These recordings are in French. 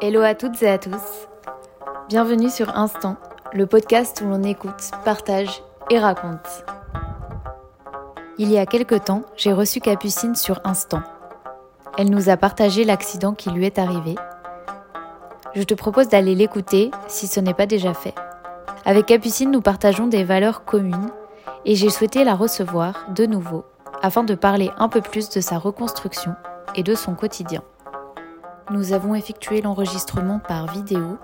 Hello à toutes et à tous. Bienvenue sur Instant, le podcast où l'on écoute, partage et raconte. Il y a quelque temps, j'ai reçu Capucine sur Instant. Elle nous a partagé l'accident qui lui est arrivé. Je te propose d'aller l'écouter si ce n'est pas déjà fait. Avec Capucine, nous partageons des valeurs communes et j'ai souhaité la recevoir de nouveau afin de parler un peu plus de sa reconstruction et de son quotidien. Nous avons effectué l'enregistrement par vidéo,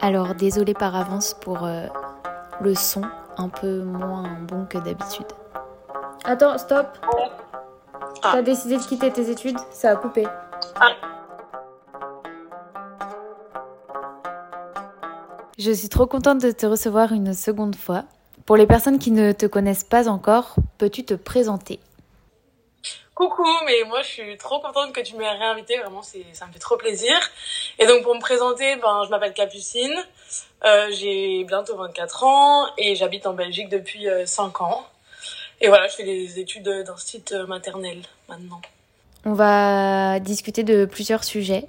alors désolé par avance pour euh, le son un peu moins bon que d'habitude. Attends, stop. Ah. T'as décidé de quitter tes études Ça a coupé. Ah. Je suis trop contente de te recevoir une seconde fois. Pour les personnes qui ne te connaissent pas encore, peux-tu te présenter? Coucou, mais moi je suis trop contente que tu m'aies réinvité, vraiment c'est, ça me fait trop plaisir. Et donc pour me présenter, ben, je m'appelle Capucine, euh, j'ai bientôt 24 ans et j'habite en Belgique depuis euh, 5 ans. Et voilà, je fais des études d'institut maternel maintenant. On va discuter de plusieurs sujets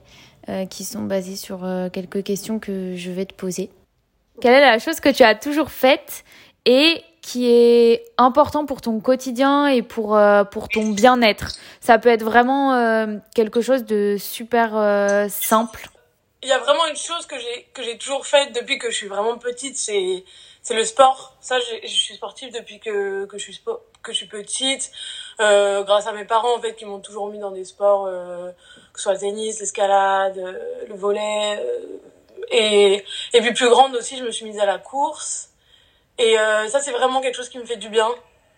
euh, qui sont basés sur euh, quelques questions que je vais te poser. Quelle est la chose que tu as toujours faite et qui est important pour ton quotidien et pour, euh, pour ton bien-être Ça peut être vraiment euh, quelque chose de super euh, simple. Il y a vraiment une chose que j'ai toujours faite depuis que je suis vraiment petite, c'est le sport. Ça, je suis sportive depuis que que je suis que je suis petite, grâce à mes parents en fait qui m'ont toujours mis dans des sports, que ce soit le tennis, l'escalade, le volet, et et puis plus grande aussi, je me suis mise à la course. Et euh, ça, c'est vraiment quelque chose qui me fait du bien.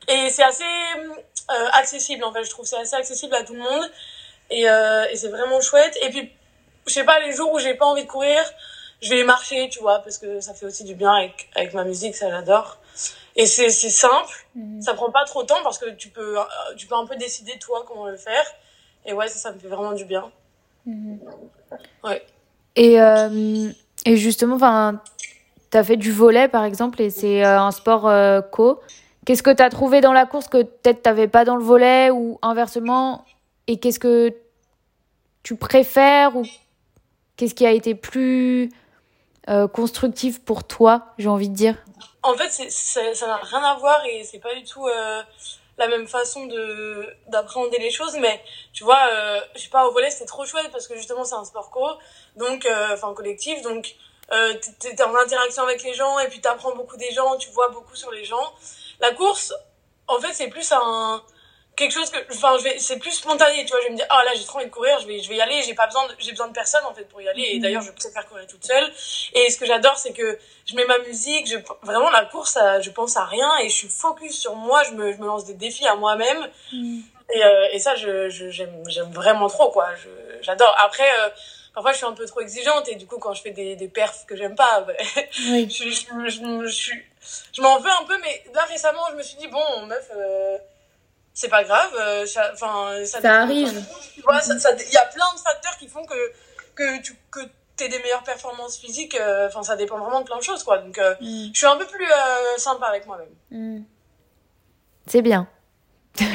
Et c'est assez euh, accessible en fait. Je trouve c'est assez accessible à tout le monde. Et, euh, et c'est vraiment chouette. Et puis je sais pas, les jours où j'ai pas envie de courir, je vais marcher, tu vois, parce que ça fait aussi du bien avec, avec ma musique, ça j'adore. Et c'est, simple, ça prend pas trop de temps parce que tu peux, tu peux un peu décider toi comment le faire. Et ouais, ça, ça me fait vraiment du bien. Ouais. Et, et justement, enfin, t'as fait du volet par exemple et c'est euh, un sport euh, co. Qu'est-ce que t'as trouvé dans la course que peut-être t'avais pas dans le volet ou inversement? Et qu'est-ce que tu préfères ou qu'est-ce qui a été plus euh, constructif pour toi, j'ai envie de dire? En fait, ça n'a rien à voir et c'est pas du tout la même façon de d'appréhender les choses. Mais tu vois, euh, je sais pas, au volet c'était trop chouette parce que justement c'est un sport co, donc enfin collectif, donc euh, t'es t'es en interaction avec les gens et puis t'apprends beaucoup des gens, tu vois beaucoup sur les gens. La course, en fait, c'est plus un quelque chose que enfin je vais c'est plus spontané tu vois. Je vais me dire ah là j'ai trop envie de courir je vais je vais y aller j'ai pas besoin de, j'ai besoin de personne en fait pour y aller. Et d'ailleurs je préfère courir toute seule. Et ce que j'adore c'est que je mets ma musique je vraiment la course ça- je pense à rien et je suis focus sur moi je me je me lance des défis à moi-même. Et euh, et ça je je- j'aime j'aime vraiment trop quoi. Je j'adore. Après euh, parfois je suis un peu trop exigeante et du coup quand je fais des des perfs que j'aime pas Oui. je, je, je, je, m'en veux un peu, mais là récemment, je me suis dit, bon, meuf, euh, c'est pas grave. euh, ça, ça, Ça arrive. Il y a plein de facteurs qui font que, que tu que aies des meilleures performances physiques. euh, Enfin, ça dépend vraiment de plein de choses, quoi. Donc, euh, je suis un peu plus sympa avec moi-même. C'est bien.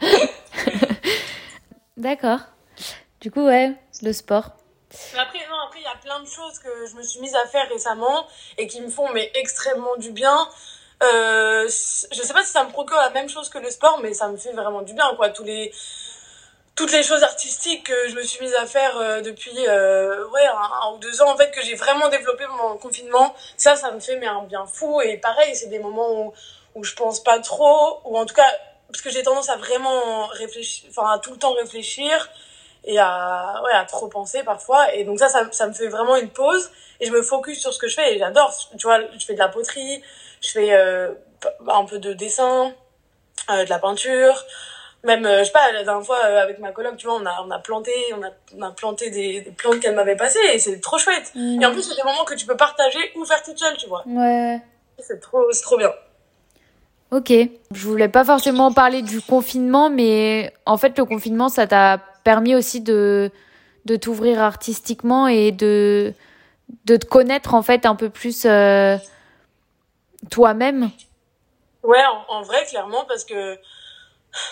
D'accord. Du coup, ouais, le sport. Après, non, après, il y a plein de choses que je me suis mise à faire récemment et qui me font mais extrêmement du bien. Euh, je sais pas si ça me procure la même chose que le sport, mais ça me fait vraiment du bien, quoi. Tous les, toutes les choses artistiques que je me suis mise à faire euh, depuis, euh, ouais, un, un ou deux ans, en fait, que j'ai vraiment développé pendant le confinement, ça, ça me fait mais un bien fou. Et pareil, c'est des moments où, où je pense pas trop, ou en tout cas, parce que j'ai tendance à vraiment réfléchir, enfin, à tout le temps réfléchir et à, ouais, à trop penser parfois. Et donc ça, ça, ça me fait vraiment une pause et je me focus sur ce que je fais et j'adore. Tu vois, je fais de la poterie, je fais euh, un peu de dessin, euh, de la peinture. Même, euh, je sais pas, la dernière fois, euh, avec ma coloc, tu vois, on a, on a planté, on a, on a planté des, des plantes qu'elle m'avait passées et c'est trop chouette. Et en plus, c'est des moments que tu peux partager ou faire toute seule, tu vois. Ouais. C'est trop, c'est trop bien. Ok. Je voulais pas forcément parler du confinement, mais en fait, le confinement, ça t'a permis aussi de, de t'ouvrir artistiquement et de, de te connaître, en fait, un peu plus euh, toi-même. Ouais, en, vrai, clairement, parce que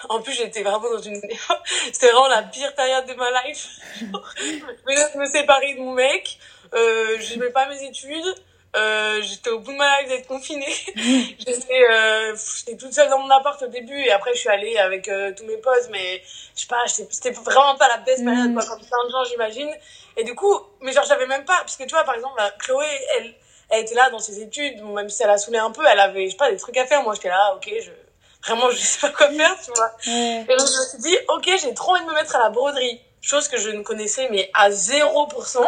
En plus, j'étais vraiment dans une... C'était vraiment la pire période de ma life. je me séparer de mon mec. Euh, je n'aimais pas mes études. Euh, j'étais au bout de ma life d'être confinée. j'étais, euh, j'étais toute seule dans mon appart au début et après je suis allée avec euh, tous mes potes, mais je sais pas, c'était vraiment pas la best période, quoi, comme plein de gens, j'imagine. Et du coup, mais genre j'avais même pas, parce que tu vois, par exemple, Chloé, elle, elle était là dans ses études, même si elle a saoulé un peu, elle avait, je sais pas, des trucs à faire. Moi, j'étais là, ok, je, vraiment, je sais pas quoi faire, tu vois. Et donc, je me suis dit, ok, j'ai trop envie de me mettre à la broderie. Chose que je ne connaissais, mais à 0%.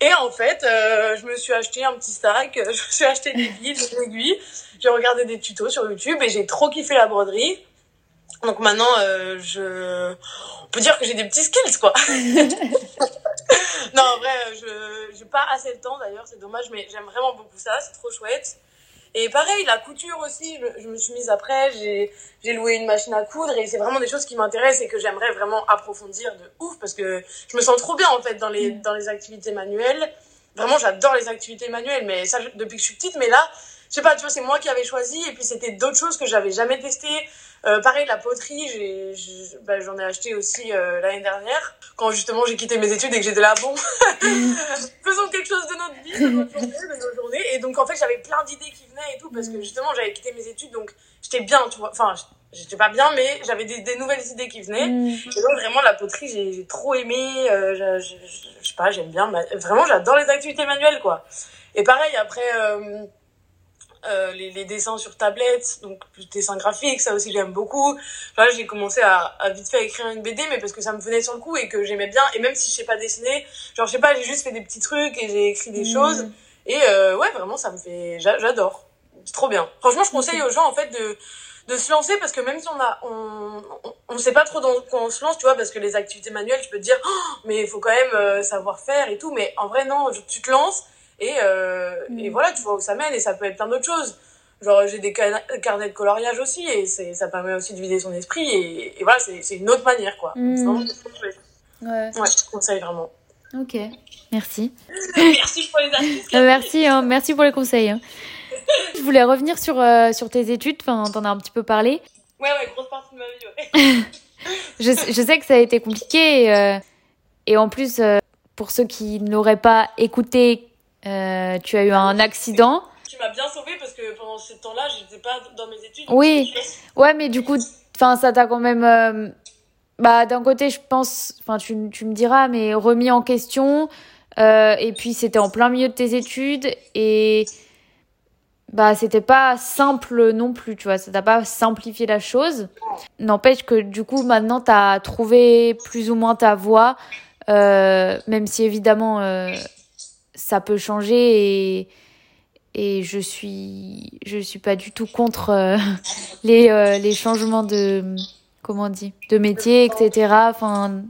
Et en fait, euh, je me suis acheté un petit sac, je me suis acheté des billes, des aiguilles, j'ai regardé des tutos sur YouTube et j'ai trop kiffé la broderie. Donc maintenant, euh, je, on peut dire que j'ai des petits skills quoi. non, en vrai, je, j'ai pas assez de temps d'ailleurs, c'est dommage, mais j'aime vraiment beaucoup ça, c'est trop chouette. Et pareil, la couture aussi, je, je me suis mise après, j'ai, j'ai loué une machine à coudre et c'est vraiment des choses qui m'intéressent et que j'aimerais vraiment approfondir de ouf parce que je me sens trop bien en fait dans les, dans les activités manuelles. Vraiment, j'adore les activités manuelles, mais ça depuis que je suis petite, mais là, je sais pas, tu vois, c'est moi qui avais choisi et puis c'était d'autres choses que j'avais jamais testées. Euh, pareil, la poterie, j'ai, bah, j'en ai acheté aussi euh, l'année dernière quand justement j'ai quitté mes études et que j'étais là, bon, faisons quelque chose de notre vie, de notre journée, de nos journées. Et donc en fait, j'avais plein d'idées qui venaient et tout parce que justement j'avais quitté mes études, donc j'étais bien, tu vois. Enfin, j'étais pas bien, mais j'avais des, des, nouvelles idées qui venaient. Mm. Et donc vraiment la poterie, j'ai trop aimé. Euh, je, je, sais pas, j'aime bien. Vraiment, j'adore les activités manuelles, quoi. Et pareil, après. Euh, euh, les, les, dessins sur tablette, donc plus dessins graphiques, ça aussi j'aime beaucoup. Là, j'ai commencé à, à, vite fait écrire une BD, mais parce que ça me venait sur le coup et que j'aimais bien. Et même si je sais pas dessiner, genre je sais pas, j'ai juste fait des petits trucs et j'ai écrit des mmh. choses. Et euh, ouais, vraiment, ça me fait, j'adore. C'est trop bien. Franchement, je conseille aux gens en fait de de se lancer parce que même si on a on on, on sait pas trop dans quoi on se lance tu vois parce que les activités manuelles tu peux te dire oh, mais il faut quand même euh, savoir faire et tout mais en vrai non tu te lances et, euh, et mm. voilà, tu vois où ça mène et ça peut être plein d'autres choses. Genre, j'ai des carnets de coloriage aussi et ça permet aussi de vider son esprit et, et voilà, c'est, une autre manière quoi. Mm. ouais. ouais, je conseille vraiment. Ok, merci. merci pour les astuces. Euh, merci, hein, merci pour les conseils. Hein. je voulais revenir sur, euh, sur tes études, enfin, t'en as un petit peu parlé. Ouais, ouais, grosse partie de ma vie, ouais. je, je sais que ça a été compliqué et, euh, et en plus, pour ceux qui n'auraient pas écouté euh, tu as eu un accident. Tu m'as bien sauvé parce que pendant ce temps-là, j'étais pas dans mes études. Oui. Ouais, mais du coup, enfin, ça t'a quand même. Euh, bah, d'un côté, je pense. Enfin, tu, tu me diras, mais remis en question. Euh, et puis, c'était en plein milieu de tes études. Et. Bah, c'était pas simple non plus, tu vois. Ça t'a pas simplifié la chose. N'empêche que, du coup, maintenant, t'as trouvé plus ou moins ta voie. même si, évidemment ça peut changer et, et je suis je suis pas du tout contre euh, les, euh, les changements de comment on dit de métier etc enfin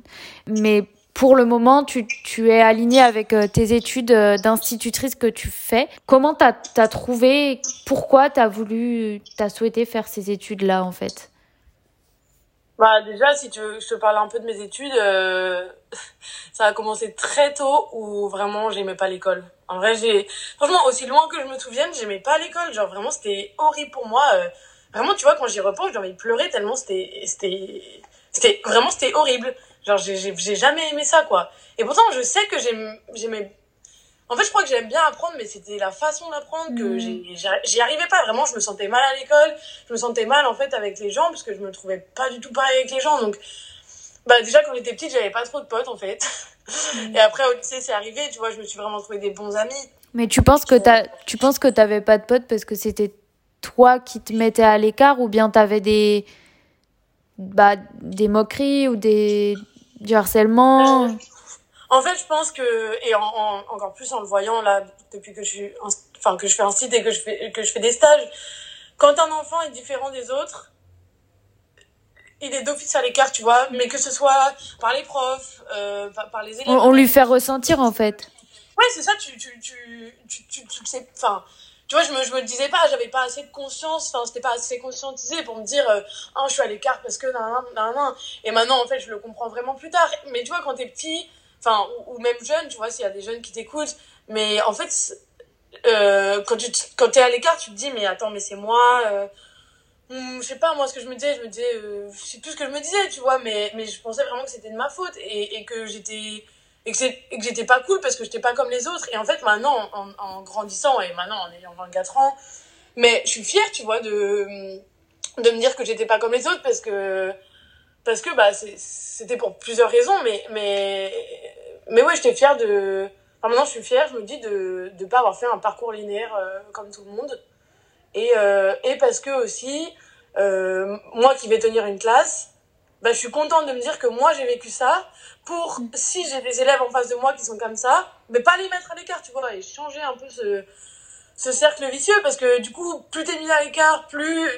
mais pour le moment, tu, tu es aligné avec euh, tes études d'institutrice que tu fais. Comment tu as, trouvé, pourquoi tu as voulu, tu as souhaité faire ces études-là en fait? Bah déjà, si tu veux, je te parle un peu de mes études, euh, ça a commencé très tôt où vraiment j'aimais pas l'école. En vrai, j'ai franchement aussi loin que je me souvienne, j'aimais pas l'école. Genre vraiment, c'était horrible pour moi. Euh, vraiment, tu vois, quand j'y repense, j'ai envie de pleurer tellement c'était c'était c'était vraiment c'était horrible. Genre j'ai j'ai jamais aimé ça quoi. Et pourtant, je sais que j'aimais en fait, je crois que j'aime bien apprendre, mais c'était la façon d'apprendre que mm. j'y arrivais pas. Vraiment, je me sentais mal à l'école. Je me sentais mal, en fait, avec les gens, parce que je me trouvais pas du tout pareil avec les gens. Donc, bah, déjà, quand j'étais petite, j'avais pas trop de potes, en fait. Mm. Et après, au lycée, c'est arrivé, tu vois, je me suis vraiment trouvé des bons amis. Mais tu penses que t'as, tu penses que t'avais pas de potes parce que c'était toi qui te mettais à l'écart ou bien t'avais des, bah, des moqueries ou des, du harcèlement? En fait, je pense que, et en, encore plus en le voyant là, depuis que je suis, enfin, que je fais un site et que je fais, que je fais des stages, quand un enfant est différent des autres, il est d'office à l'écart, tu vois, mais que ce soit par les profs, euh, par, les élèves. On, lui fait ressentir, en fait. Ouais, c'est ça, tu, tu, tu, tu, tu, tu sais, enfin, tu vois, je me, je me disais pas, j'avais pas assez de conscience, enfin, c'était pas assez conscientisé pour me dire, euh, ah, je suis à l'écart parce que, nan, nan, nan, Et maintenant, en fait, je le comprends vraiment plus tard. Mais tu vois, quand t'es petit, enfin ou, même jeune tu vois s'il y a des jeunes qui t'écoutent mais en fait euh, quand tu quand t'es à l'écart tu te dis mais attends mais c'est moi euh, hum, je sais pas, moi, ce que je me disais, je me disais, euh, sais plus ce que je me disais, tu vois, mais, mais je pensais vraiment que c'était de ma faute et, et que j'étais et que j'étais pas cool parce que j'étais pas comme les autres. Et en fait, maintenant, en, en, grandissant et maintenant en ayant 24 ans, mais je suis fière, tu vois, de, de me dire que j'étais pas comme les autres parce que, parce que, bah, c'était pour plusieurs raisons, mais, mais, mais ouais, j'étais fière de, enfin, maintenant, je suis fière, je me dis de, de pas avoir fait un parcours linéaire euh, comme tout le monde. Et, euh, et parce que aussi, euh, moi qui vais tenir une classe, bah, je suis contente de me dire que moi j'ai vécu ça pour mm. si j'ai des élèves en face de moi qui sont comme ça, mais pas les mettre à l'écart, tu vois, et changer un peu ce, ce cercle vicieux parce que du coup, plus t'es mis à l'écart, plus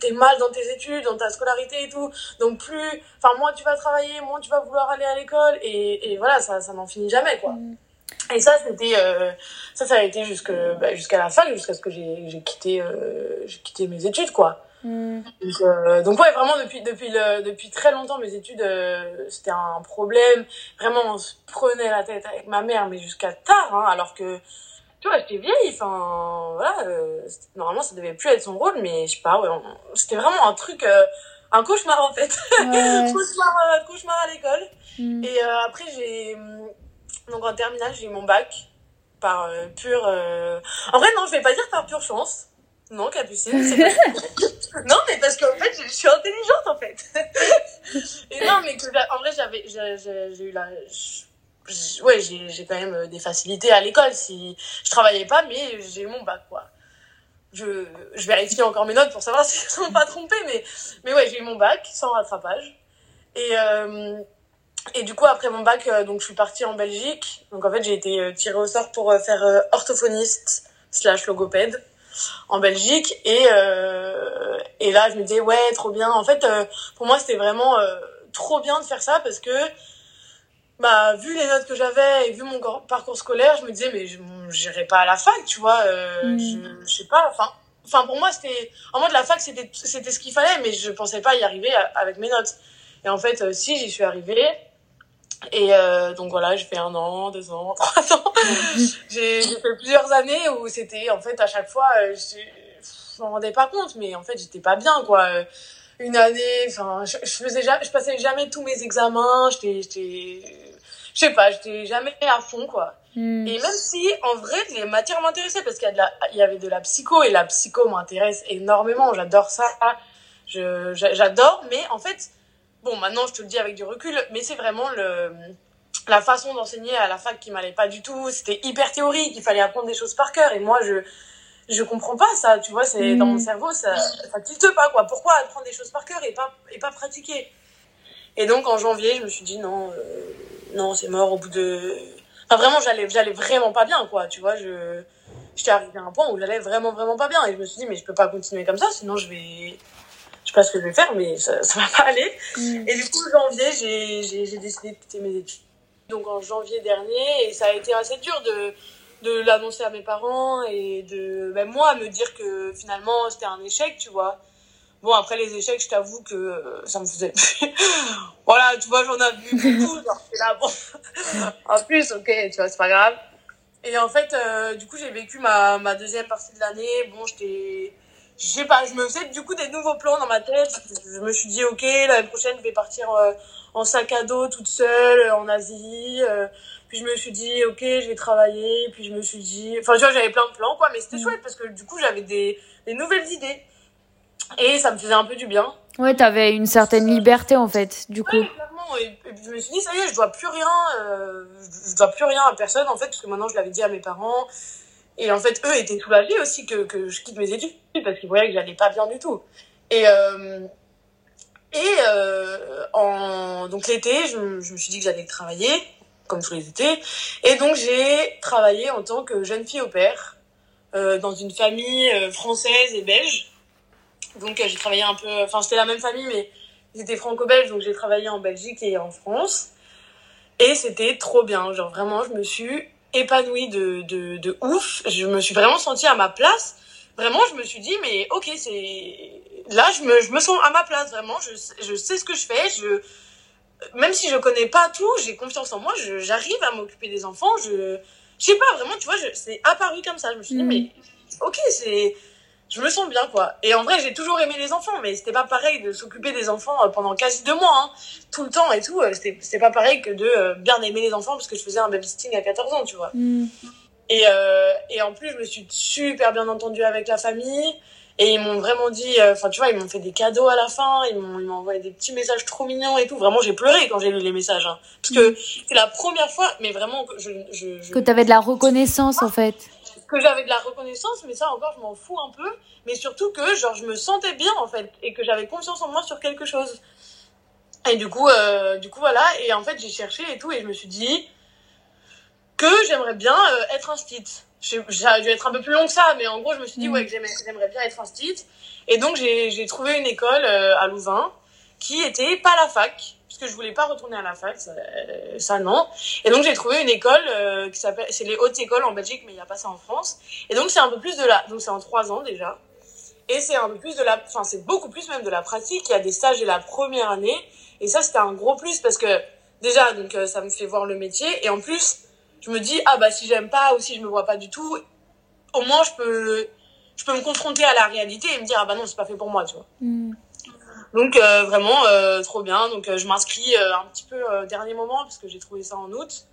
t'es mal dans tes études, dans ta scolarité et tout. Donc plus, enfin, moins tu vas travailler, moins tu vas vouloir aller à l'école et, et voilà, ça, ça n'en finit jamais, quoi. Mm. Et ça, c'était, euh, ça, ça a été jusque, bah, jusqu'à la fac, jusqu'à ce que j'ai, j'ai quitté, euh, j'ai quitté mes études, quoi. Mm. Donc, euh, donc, ouais, vraiment depuis depuis le, depuis très longtemps mes études euh, c'était un problème. Vraiment on se prenait la tête avec ma mère mais jusqu'à tard hein, alors que tu vois j'étais vieille. Enfin voilà euh, normalement ça devait plus être son rôle mais je sais pas ouais, c'était vraiment un truc un cauchemar en fait cauchemar cauchemar à l'école. Mm. Et après j'ai donc en terminale j'ai eu mon bac par pure en vrai non je vais pas dire par pure chance non, Capucine, c'est pas Non, mais parce qu'en fait, je suis intelligente, en fait. Et non, mais que, en vrai, j'avais, j'ai eu la, ouais, j'ai quand même euh, des facilités à l'école. Si je travaillais pas, mais j'ai mon bac, quoi. Je, je vérifie encore mes notes pour savoir si elles sont pas trompées, mais, mais ouais, j'ai eu mon bac sans rattrapage. Et, euh, et du coup, après mon bac, euh, donc, je suis partie en Belgique. Donc, en fait, j'ai été tirée au sort pour faire orthophoniste slash logopède en Belgique et et là je me disais ouais trop bien en fait pour moi c'était vraiment trop bien de faire ça parce que bah vu les notes que j'avais et vu mon parcours scolaire je me disais mais je n'irai pas à la fac tu vois mm. je, je sais pas enfin enfin pour moi c'était en mode la fac c'était c'était ce qu'il fallait mais je pensais pas y arriver avec mes notes et en fait si j'y suis arrivée et euh, donc voilà, j'ai fait un an, deux ans, trois ans. j'ai fait plusieurs années où c'était en fait à chaque fois, euh, je m'en rendais pas compte, mais en fait j'étais pas bien quoi. Une année, enfin, je, je faisais jamais, je passais jamais tous mes examens, j'étais, j'étais, je sais pas, j'étais jamais à fond quoi. Hmm. Et même si en vrai les matières m'intéressaient parce qu'il y, a de la, il y avait de la psycho et la psycho m'intéresse énormément, j'adore ça, je, j'adore, mais en fait bon, maintenant je te le dis avec du recul, mais c'est vraiment le, la façon d'enseigner à la fac qui m'allait pas du tout. C'était hyper théorique, il fallait apprendre des choses par cœur. Et moi, je, je comprends pas ça, tu vois, c'est dans mon mm. cerveau, ça, ça tilte pas, quoi. Pourquoi apprendre des choses par cœur et pas, et pas pratiquer? Et donc, en janvier, je me suis dit, non, euh, non, c'est mort au bout de, enfin, vraiment, j'allais, j'allais vraiment pas bien, quoi, tu vois, je, j'étais arrivée à un point où j'allais vraiment, vraiment pas bien. Et je me suis dit, mais je peux pas continuer comme ça, sinon je vais, je sais pas ce que je vais faire, mais ça, ça va pas aller. Mm. Et du coup, janvier, j'ai, j'ai, décidé de quitter mes études. Donc en janvier dernier, et ça a été assez dur de, de l'annoncer à mes parents et de, ben, moi, me dire que finalement c'était un échec, tu vois. Bon, après les échecs, je t'avoue que euh, ça me faisait. voilà, tu vois, j'en ai vu beaucoup. genre, là, bon. en plus, ok, tu vois, c'est pas grave. Et en fait, euh, du coup, j'ai vécu ma, ma deuxième partie de l'année. Bon, j'étais je sais pas, je me faisais du coup des nouveaux plans dans ma tête. Je me suis dit, ok, l'année prochaine, je vais partir euh, en sac à dos toute seule en Asie. Puis je me suis dit, ok, je vais travailler. Puis je me suis dit, enfin, tu vois, j'avais plein de plans, quoi, mais c'était mm. chouette parce que du coup, j'avais des, des nouvelles idées. Et ça me faisait un peu du bien. Ouais, t'avais une certaine liberté en fait, du coup. Ouais, clairement. Et, puis je me suis dit, ça y est, je dois plus rien, euh, je dois plus rien à personne en fait, parce que maintenant je l'avais dit à mes parents. Et en fait, eux étaient soulagés aussi que, que je quitte mes études parce qu'ils voyaient que j'allais pas bien du tout. Et, euh, et euh, en, donc l'été, je, je, me suis dit que j'allais travailler, comme tous les étés. Et donc j'ai travaillé en tant que jeune fille au père dans une famille française et belge. Donc j'ai travaillé un peu, enfin c'était la même famille, mais ils étaient franco-belges, donc j'ai travaillé en Belgique et en France. Et c'était trop bien, genre vraiment, je me suis épanouie de, de, de ouf. Je me suis vraiment sentie à ma place. Vraiment, je me suis dit, mais ok, c'est là, je me, je me sens à ma place. Vraiment, je, je sais ce que je fais. Je, même si je connais pas tout, j'ai confiance en moi. J'arrive à m'occuper des enfants. Je, je sais pas vraiment, tu vois, c'est apparu comme ça. Je me suis dit, mm. mais ok, c'est je me sens bien quoi. Et en vrai, j'ai toujours aimé les enfants, mais c'était pas pareil de s'occuper des enfants euh, pendant quasi deux mois, hein, tout le temps et tout. euh, C'était pas pareil que de euh, bien aimer les enfants parce que je faisais un babysitting à 14 ans, tu vois. Mm. Et, euh, et en plus, je me suis super bien entendue avec la famille. Et ils m'ont vraiment dit, euh, enfin, tu vois, ils m'ont fait des cadeaux à la fin. Ils m'ont envoyé des petits messages trop mignons et tout. Vraiment, j'ai pleuré quand j'ai lu les messages. Hein. Parce que c'est la première fois, mais vraiment, que je, je, je- Que t'avais de la reconnaissance en fait. Que j'avais de la reconnaissance, mais ça encore, je m'en fous un peu. Mais surtout que, genre, je me sentais bien, en fait. Et que j'avais confiance en moi sur quelque chose. Et du coup, euh, du coup, voilà. Et en fait, j'ai cherché et tout. Et je me suis dit que j'aimerais bien euh, être un stit. Ça a dû être un peu plus long que ça, mais en gros, je me suis dit, Mhm. ouais, que j'aimerais bien être un stit. Et donc, j'ai j'ai trouvé une école euh, à Louvain qui était pas la fac, puisque je voulais pas retourner à la fac, ça, euh, non. Et donc, j'ai trouvé une école euh, qui s'appelle, c'est les hautes écoles en Belgique, mais il n'y a pas ça en France. Et donc, c'est un peu plus de la, donc c'est en trois ans déjà. Et c'est un peu plus de la, enfin, c'est beaucoup plus même de la pratique. Il y a des stages dès la première année. Et ça, c'était un gros plus parce que, déjà, donc, euh, ça me fait voir le métier. Et en plus, je me dis, ah, bah, si j'aime pas ou si je me vois pas du tout, au moins, je peux, je peux me confronter à la réalité et me dire, ah, bah non, c'est pas fait pour moi, tu vois. Mm. Donc, euh, vraiment, euh, trop bien. Donc, euh, je m'inscris euh, un petit peu euh, dernier moment parce que j'ai trouvé ça en août.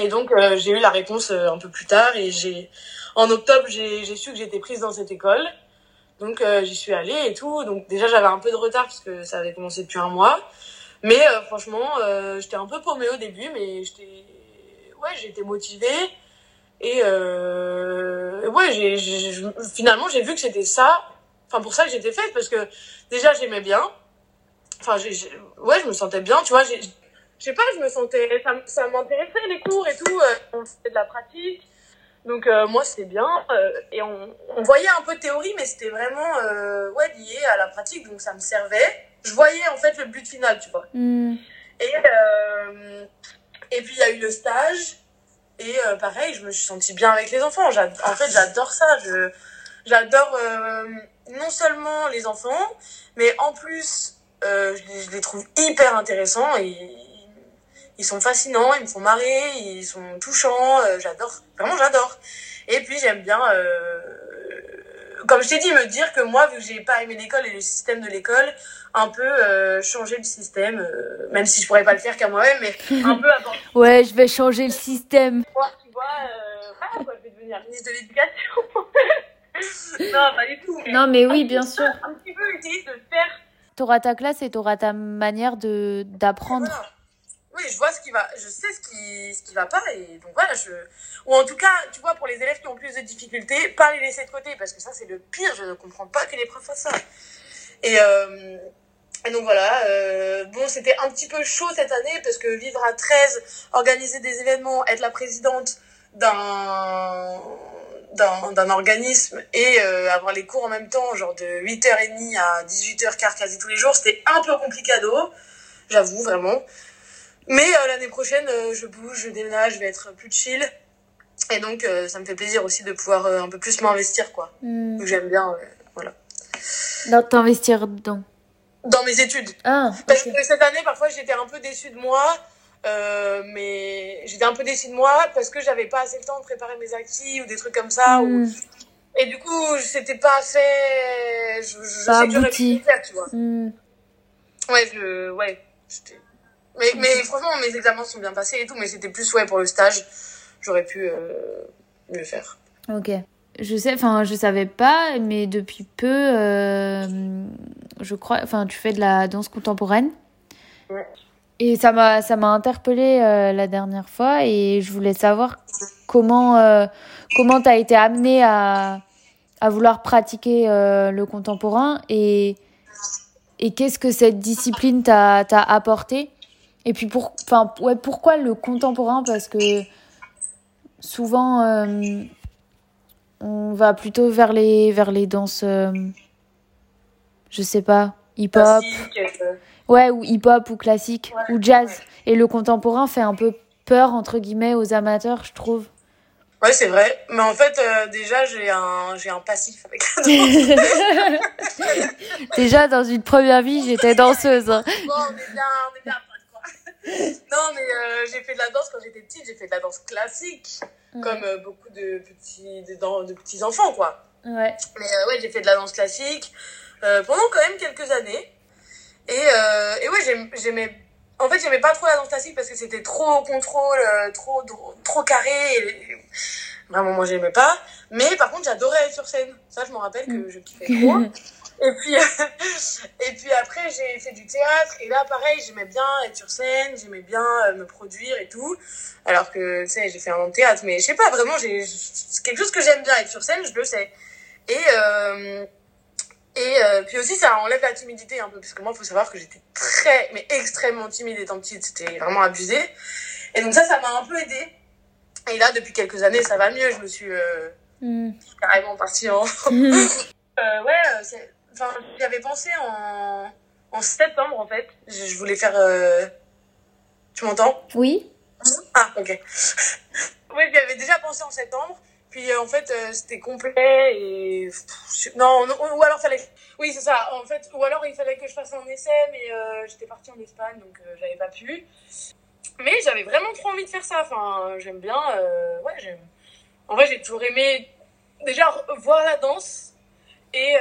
Et donc, j'ai eu la réponse un peu plus tard et j'ai, en octobre, j'ai su que j'étais prise dans cette école. Donc, j'y suis allée et tout. Donc, déjà, j'avais un peu de retard parce que ça avait commencé depuis un mois. Mais franchement, j'étais un peu paumée au début, mais j'étais, ouais, j'étais motivée. Et euh, ouais, j'ai, finalement, j'ai vu que c'était ça. Enfin, pour ça que j'étais faite parce que déjà, j'aimais bien. Enfin, j'ai, ouais, je me sentais bien, tu vois. Je sais pas, je me sentais, ça, ça m'intéressait les cours et tout. euh, on faisait de la pratique. Donc euh, moi c'était bien euh, et on, on voyait un peu de théorie mais c'était vraiment euh, ouais lié à la pratique donc ça me servait. Je voyais en fait le but final tu vois. Mm. Et et puis il y a eu le stage et pareil je me suis sentie bien avec les enfants. En fait j'adore ça. Je j'adore euh, non seulement les enfants mais en plus euh, je, les, je les trouve hyper intéressants et ils sont fascinants, ils me font marrer, ils sont touchants, euh, j'adore, vraiment j'adore. Et puis j'aime bien, euh, comme je t'ai dit, me dire que moi, vu que j'ai pas aimé l'école et le système de l'école, un peu euh, changer le système, euh, même si je pourrais pas le faire qu'à moi-même, mais un peu apporter Ouais, je vais changer le système. tu vois, euh, voilà, quoi, je vais devenir ministre de l'éducation. non, pas du tout. Mais Non, mais oui, bien sûr. Un petit peu essayer de faire T'auras ta classe et t'auras ta manière de d'apprendre. Voilà. Oui, je vois ce qui va, je sais ce qui, ce qui va pas et donc voilà, je, ou en tout cas, tu vois, pour les élèves qui ont plus de difficultés, pas les laisser de côté parce que ça c'est le pire, je ne comprends pas que les profs fassent ça. Et, euh, et donc voilà, euh, bon, c'était un petit peu chaud cette année parce que vivre à 13, organiser des événements, être la présidente d'un d'un organisme et euh, avoir les cours en même temps, genre de 8h30 à 18h15 quasi tous les jours, c'était un peu complicado, j'avoue vraiment. Mais euh, l'année prochaine, euh, je bouge, je déménage, je vais être plus chill. Et donc, ça me fait plaisir aussi de pouvoir un peu plus m'investir, quoi. Mm. Donc, J'aime bien, voilà. Non, t'investir dedans. Dans mes études. Ah, Parce que cette année, parfois, j'étais un peu déçue de moi. Euh, mais j'étais un peu déçue de moi parce que j'avais pas assez le temps de préparer mes acquis ou des trucs comme ça. Ou... Mm. Et du coup, c'était pas fait. Je, je, Pas sais que j'aurais pu faire, tu vois. Mm. Ouais, je, ouais, mais, mais franchement, mes examens sont bien passés et tout, mais c'était plus, ouais, pour le stage, j'aurais pu euh, mieux faire. Ok. Je sais, enfin, je savais pas, mais depuis peu, euh, je crois, enfin, tu fais de la danse contemporaine. Ouais. Et ça m'a, ça m'a interpellée euh, la dernière fois et je voulais savoir comment, euh, comment t'as été amenée à, à vouloir pratiquer euh, le contemporain et, et qu'est-ce que cette discipline t'a, t'a apporté. Et puis, pour, enfin, ouais, pourquoi le contemporain? Parce que souvent, euh, on va plutôt vers les, vers les danses, euh, je sais pas, hip-hop. Classique, euh, Ouais, ou hip-hop ou classique Ouais, ou jazz. ouais. Et le contemporain fait un peu peur, entre guillemets, aux amateurs, je trouve. Ouais, c'est vrai. Mais en fait, euh, déjà, j'ai un, j'ai un passif avec la danse. Déjà, dans une première vie, j'étais danseuse. hein. bon, on est bien, on est bien. Non, mais euh, j'ai fait de la danse quand j'étais petite, j'ai fait de la danse classique, comme euh, beaucoup de petits, de, petits enfants, quoi. Ouais. Mais euh, ouais, j'ai fait de la danse classique pendant quand même quelques années. Et, euh, et ouais, j'aim- j'aimais. En fait, j'aimais pas trop la danse classique parce que c'était trop au contrôle, euh, trop, trop, carré. Et... Vraiment, moi, j'aimais pas. Mais par contre, j'adorais être sur scène. Ça, je me rappelle que je kiffais trop. Et puis, et puis après, j'ai fait du théâtre. Et là, pareil, j'aimais bien être sur scène, j'aimais bien euh, me produire et tout. Alors que, tu sais, j'ai fait un an de théâtre. Mais je sais pas, vraiment, c'est quelque chose que j'aime bien être sur scène, je le sais. Et, euh, et euh, puis aussi, ça enlève la timidité un peu. Parce que moi, il faut savoir que j'étais très, mais extrêmement timide étant petite. C'était vraiment abusé. Et donc ça, ça m'a un peu aidé. Et là, depuis quelques années, ça va mieux. Je me suis euh, Mm. carrément partie en... Euh, ouais, enfin, j'y avais pensé en, en septembre en fait. Je, je voulais faire. Tu m'entends? Oui Ah, ok. oui, j'y avais déjà pensé en septembre. Puis euh, en fait, euh, c'était complet et. Non, ou alors fallait. Oui, c'est ça. En fait, ou alors il fallait que je fasse un essai, mais euh, j'étais partie en Espagne donc euh, j'avais pas pu. Mais j'avais vraiment trop envie de faire ça. Enfin, j'aime bien. Ouais, j'aime. En vrai, j'ai toujours aimé déjà voir la danse. Et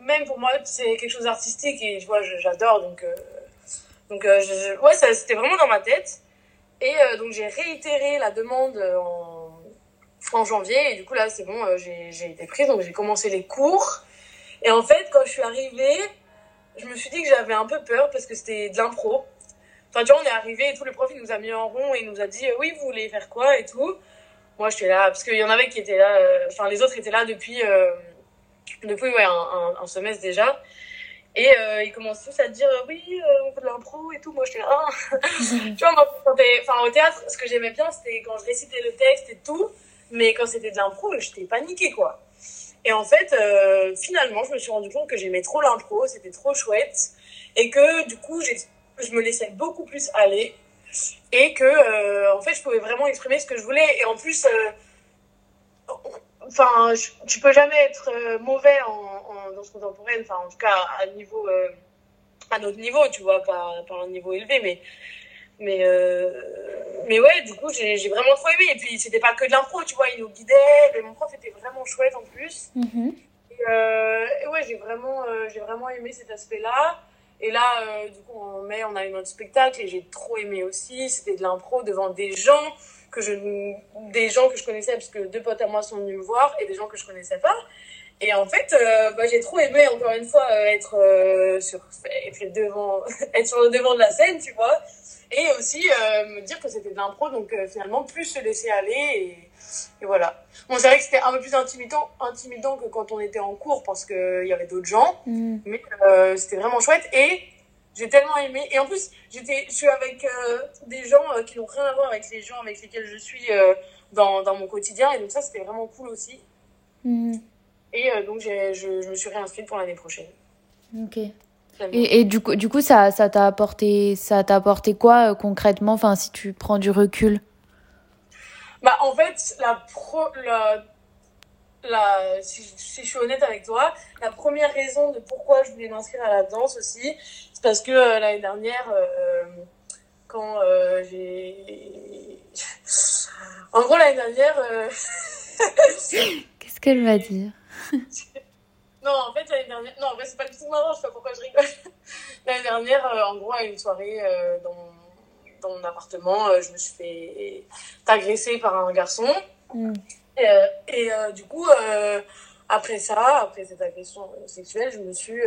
même pour moi, c'est quelque chose d'artistique et je vois, j'adore. Donc, donc ouais, c'était vraiment dans ma tête. Et donc, j'ai réitéré la demande en, en janvier. Et du coup, là, c'est bon, euh, j'ai été prise. Donc, j'ai commencé les cours. Et en fait, quand je suis arrivée, je me suis dit que j'avais un peu peur parce que c'était de l'impro. Enfin, tu vois, on est arrivé et tout, le prof, il nous a mis en rond et il nous a dit, euh, oui, vous voulez faire quoi et tout. Moi, j'étais là, parce qu'il y en avait qui étaient là, euh, enfin, les autres étaient là depuis, depuis ouais, un, semestre déjà. Et ils commencent tous à dire, oui, on fait de l'impro et tout. Moi, j'étais là, ah. tu vois, moi, quand enfin, au théâtre, ce que j'aimais bien, c'était quand je récitais le texte et tout. Mais quand c'était de l'impro, j'étais paniquée, quoi. Et en fait, euh, finalement, je me suis rendu compte que j'aimais trop l'impro, c'était trop chouette. Et que, du coup, je me laissais beaucoup plus aller et que euh, en fait je pouvais vraiment exprimer ce que je voulais et en plus euh, enfin tu peux jamais être mauvais en, en danse contemporaine enfin en tout cas à niveau à notre niveau tu vois pas pas un niveau élevé mais mais euh, mais ouais du coup j'ai vraiment trop aimé et puis c'était pas que de l'impro tu vois il nous guidait et mon prof était vraiment chouette en plus Mhm. et, euh, et ouais, j'ai vraiment, euh, j'ai vraiment aimé cet aspect-là. Et là, du coup, en mai, on a eu notre spectacle et j'ai trop aimé aussi. C'était de l'impro devant des gens que je, des gens que je connaissais parce que deux potes à moi sont venus me voir et des gens que je connaissais pas. Et en fait, euh, bah, j'ai trop aimé encore une fois euh, être euh, sur, être devant, être sur le devant de la scène, tu vois. Et aussi euh, me dire que c'était de l'impro, donc euh, finalement plus se laisser aller et, et voilà. Bon, c'est vrai que c'était un peu plus intimidant, intimidant que quand on était en cours parce qu'il y avait d'autres gens, Mm. mais euh, c'était vraiment chouette et j'ai tellement aimé. Et en plus, j'étais, je suis avec euh, des gens euh, qui n'ont rien à voir avec les gens avec lesquels je suis euh, dans, dans mon quotidien et donc ça c'était vraiment cool aussi. Mm. Et euh, donc je, je me suis réinscrite pour l'année prochaine. Ok. Et, et du coup, du coup ça, ça t'a apporté, ça t'a apporté quoi euh, concrètement Enfin, si tu prends du recul? Bah, en fait, la pro, la, la, si, si je suis honnête avec toi, la première raison de pourquoi je voulais m'inscrire à la danse aussi, c'est parce que euh, l'année dernière, euh, quand j'ai. En gros, l'année dernière. Qu'est-ce qu'elle va dire? Non, en fait, l'année dernière. Non, en vrai, c'est pas du tout marrant, je sais pas pourquoi je rigole. L'année dernière, euh, en gros, à une soirée euh, dans, mon, dans mon appartement, euh, je me suis fait agresser par un garçon. Mm. Et, et du coup, après ça, après cette agression sexuelle, je me suis.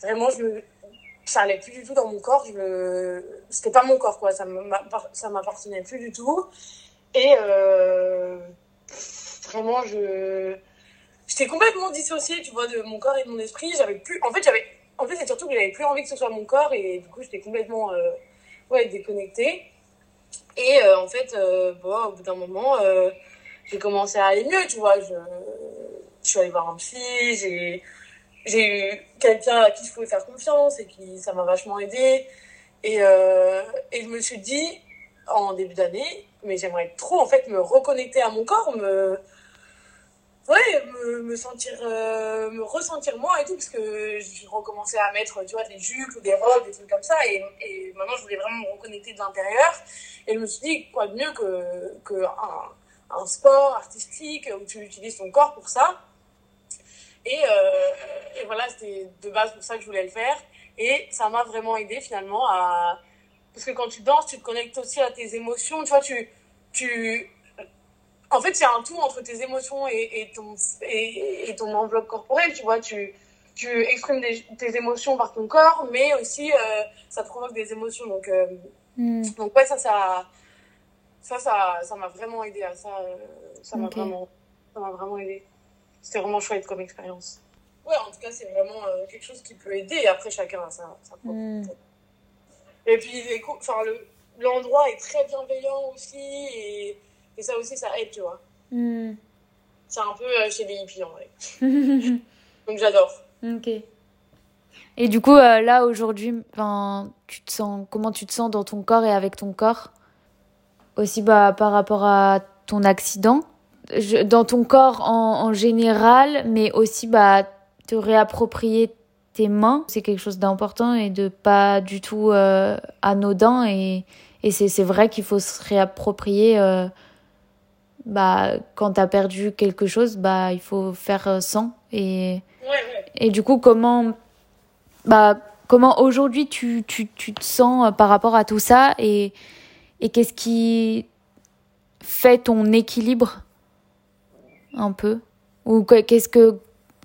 vraiment, je me. Ça allait plus du tout dans mon corps. Je me... C'était pas mon corps, quoi. Ça m'appar- ça m'appartenait plus du tout. Et euh, vraiment, je. J'étais complètement dissociée, tu vois, de mon corps et de mon esprit. J'avais plus. En fait, j'avais. En fait, c'est surtout que j'avais plus envie que ce soit mon corps et du coup, j'étais complètement euh, ouais, déconnectée. Et euh, en fait, euh, bon, au bout d'un moment, j'ai commencé à aller mieux, tu vois. Je, suis allée voir un psy, j'ai, j'ai eu quelqu'un à qui je pouvais faire confiance et qui, ça m'a vachement aidé. Et, et je me suis dit, en début d'année, mais j'aimerais trop, en fait, me reconnecter à mon corps, me, ouais, me, me sentir, euh, me ressentir moi et tout, parce que j'ai recommencé à mettre, tu vois, des jupes ou des robes, des trucs comme ça, et, et maintenant je voulais vraiment me reconnecter de l'intérieur. Et je me suis dit, quoi de mieux que, que un, sport artistique où tu utilises ton corps pour ça. Et, euh, et voilà, c'était de base pour ça que je voulais le faire. Et ça m'a vraiment aidé finalement à. Parce que quand tu danses, tu te connectes aussi à tes émotions. Tu vois, tu. tu... En fait, c'est un tout entre tes émotions et, et ton, et, et, ton enveloppe corporelle. Tu vois, tu, tu exprimes des, tes émotions par ton corps, mais aussi euh, ça provoque des émotions. Donc, euh, mm. donc ouais, ça, ça, ça, ça, ça m'a vraiment aidé à ça. Euh, ça m'a okay. vraiment, ça m'a vraiment aidé. C'était vraiment chouette comme expérience. Ouais, en tout cas, c'est vraiment euh, quelque chose qui peut aider. Et après, chacun a sa, sa propre. Mm. Et puis, enfin, le, l'endroit est très bienveillant aussi. Et, et, ça aussi, ça aide, tu vois. Mm. C'est un peu euh, chez les hippies, en vrai. Donc, j'adore. Ok. Et du coup, euh, là, aujourd'hui, tu te sens, comment tu te sens dans ton corps et avec ton corps? Aussi bah, par rapport à ton accident? Je, Dans ton corps en, en, général, mais aussi bah, te réapproprier tes mains. C'est quelque chose d'important et de pas du tout euh, anodin. Et, et c'est vrai qu'il faut se réapproprier. Euh, bah, quand tu as perdu quelque chose, bah, il faut faire sans. Et, ouais, ouais. et du coup, comment, bah, comment aujourd'hui tu, tu, tu te sens par rapport à tout ça et, et qu'est-ce qui fait ton équilibre un peu Ou qu'est-ce que.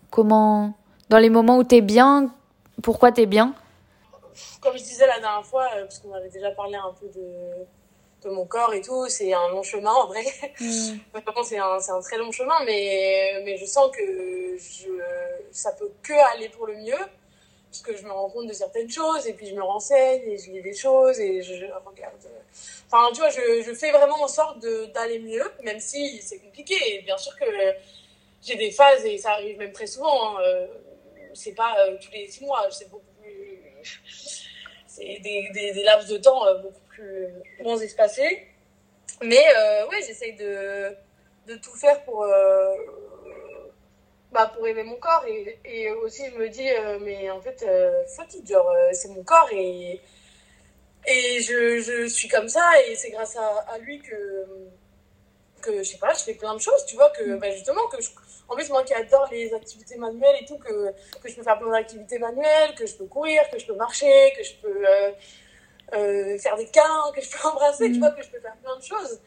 Comment. Dans les moments où tu es bien, pourquoi tu es bien? Comme je disais la dernière fois, parce qu'on avait déjà parlé un peu de de mon corps et tout. C'est un long chemin en vrai. Mm. c'est un, un, très long chemin, mais, mais je sens que je, ça peut que aller pour le mieux. Parce que je me rends compte de certaines choses et puis je me renseigne et je lis des choses et je, je regarde. Enfin, tu vois, je, je fais vraiment en sorte d'aller mieux, même si c'est compliqué. Et bien sûr que j'ai des phases et ça arrive même très souvent. Hein. C'est pas euh, tous les six mois, c'est beaucoup plus. C'est des, des, des, laps de temps euh, beaucoup plus moins espacés. Mais euh, ouais, j'essaye de, de tout faire pour, euh, bah, pour aimer mon corps. Et, et aussi, je me dis, euh, mais en fait, fuck it, genre, c'est mon corps et, et je, je suis comme ça. Et c'est grâce à, lui que, que, je sais pas, je fais plein de choses, tu vois, que bah, justement, que en plus, moi qui adore les activités manuelles et tout, que, que je peux faire plein d'activités manuelles, que je peux courir, que je peux marcher, que je peux euh, euh, faire des câlins, que je peux embrasser, mmh. tu vois, que je peux faire plein de choses.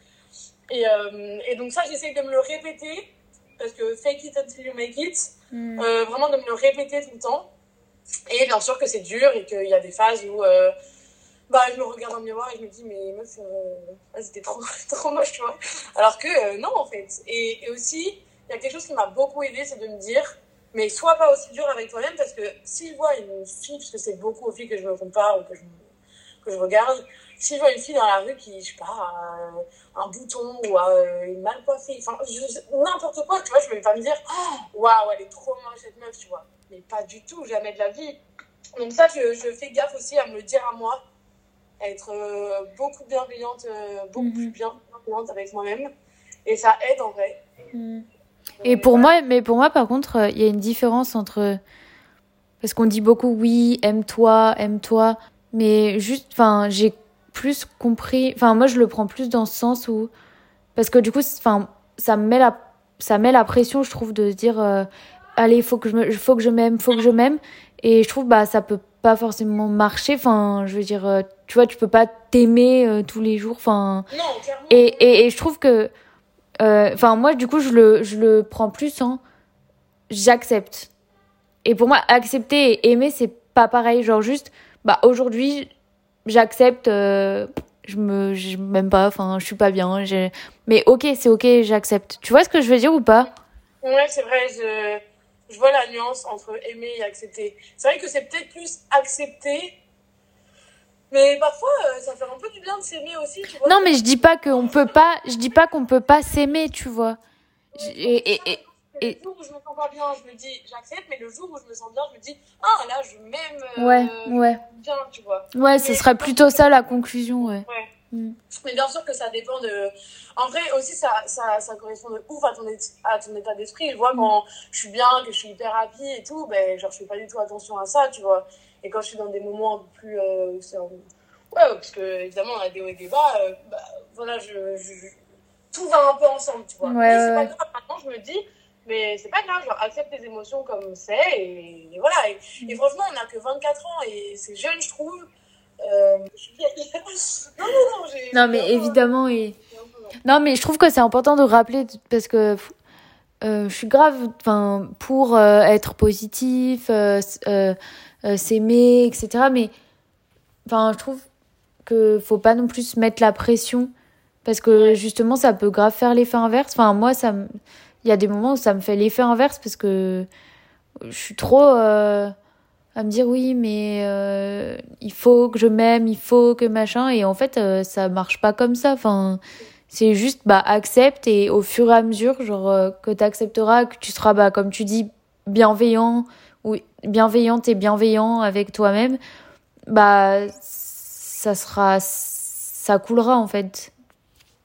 Et, euh, et donc ça, j'essaye de me le répéter, parce que fake it until you make it, mmh. vraiment de me le répéter tout le temps. Et bien sûr que c'est dur et qu'il y a des phases où bah, je me regarde dans le miroir et je me dis, mais meuf, euh, c'était trop, trop moche, tu vois. Alors que euh, non, en fait. Et, et aussi, il y a quelque chose qui m'a beaucoup aidé, c'est de me dire, mais sois pas aussi dur avec toi-même parce que s'il voit une fille, parce que c'est beaucoup aux filles que je me compare ou que je, que je regarde, s'il voit une fille dans la rue qui, je sais pas, a un bouton ou a une mal coiffée, enfin, n'importe quoi, tu vois, je vais pas me dire, oh, waouh, elle est trop moche cette meuf, tu vois. Mais pas du tout, jamais de la vie. Donc ça, je, je fais gaffe aussi à me le dire à moi, à être euh, beaucoup bienveillante, euh, beaucoup mm -hmm. plus bienveillante avec moi-même. Et ça aide en vrai. Mm. Et pour moi, mais pour moi, par contre, il y a une différence entre. Parce qu'on dit beaucoup, oui, aime-toi, aime-toi. Mais juste, enfin, j'ai plus compris. Enfin, moi, je le prends plus dans ce sens où. Parce que du coup, enfin, ça me met la, ça met la pression, je trouve, de se dire, euh, allez, faut que je me, faut que je m'aime, faut que je m'aime. Et je trouve, bah, ça peut pas forcément marcher. Enfin, je veux dire, euh, tu vois, tu peux pas t'aimer euh, tous les jours. Enfin. Et, et, et je trouve que enfin moi du coup je le je le prends plus en j'accepte et pour moi accepter et aimer c'est pas pareil genre juste bah aujourd'hui j'accepte euh, je me je m'aime pas enfin je suis pas bien mais ok c'est ok j'accepte tu vois ce que je veux dire ou pas? Ouais c'est vrai je je vois la nuance entre aimer et accepter c'est vrai que c'est peut-être plus accepter mais parfois, euh, ça fait un peu du bien de s'aimer aussi, tu vois. Non, mais je dis pas qu'on peut pas, je dis pas qu'on peut pas s'aimer, tu vois. Et, et, et, et, le jour où je me sens pas bien, je me dis j'accepte, mais le jour où je me sens bien, je me dis ah là, je m'aime euh, ouais, ouais. bien, tu vois. Ouais, ce serait plutôt ça la conclusion, ouais. Ouais. Mm. Mais bien sûr que ça dépend de. En vrai, aussi, ça, ça, ça correspond de ouf à ton, à ton état d'esprit. Je vois quand je suis bien, que je suis hyper happy et tout, ben, genre, je fais pas du tout attention à ça, tu vois. Et quand je suis dans des moments un peu plus. Euh, ouais, parce que évidemment, on a des hauts et des bas, euh, bah, voilà, je, je, tout va un peu ensemble, tu vois. Ouais, Mais c'est pas grave, maintenant, je me dis, Mais c'est pas grave, genre, accepte tes émotions comme c'est, et, voilà. Et, franchement, on n'a que 24 ans, et c'est jeune, je trouve. Euh, non, non, non, non, mais évidemment, et... Non, mais je trouve que c'est important de rappeler, parce que euh, je suis grave enfin pour euh, être positif euh, s'aimer etc mais enfin je trouve que faut pas non plus mettre la pression parce que justement ça peut grave faire l'effet inverse enfin moi ça il y a des moments où ça me fait l'effet inverse parce que je suis trop à me dire oui mais il faut que je m'aime il faut que machin et en fait ça marche pas comme ça enfin c'est juste, bah, accepte et au fur et à mesure, genre, euh, que tu accepteras, que tu seras, bah, comme tu dis, bienveillant ou bienveillante et bienveillant avec toi-même, bah, ça sera, ça coulera, en fait.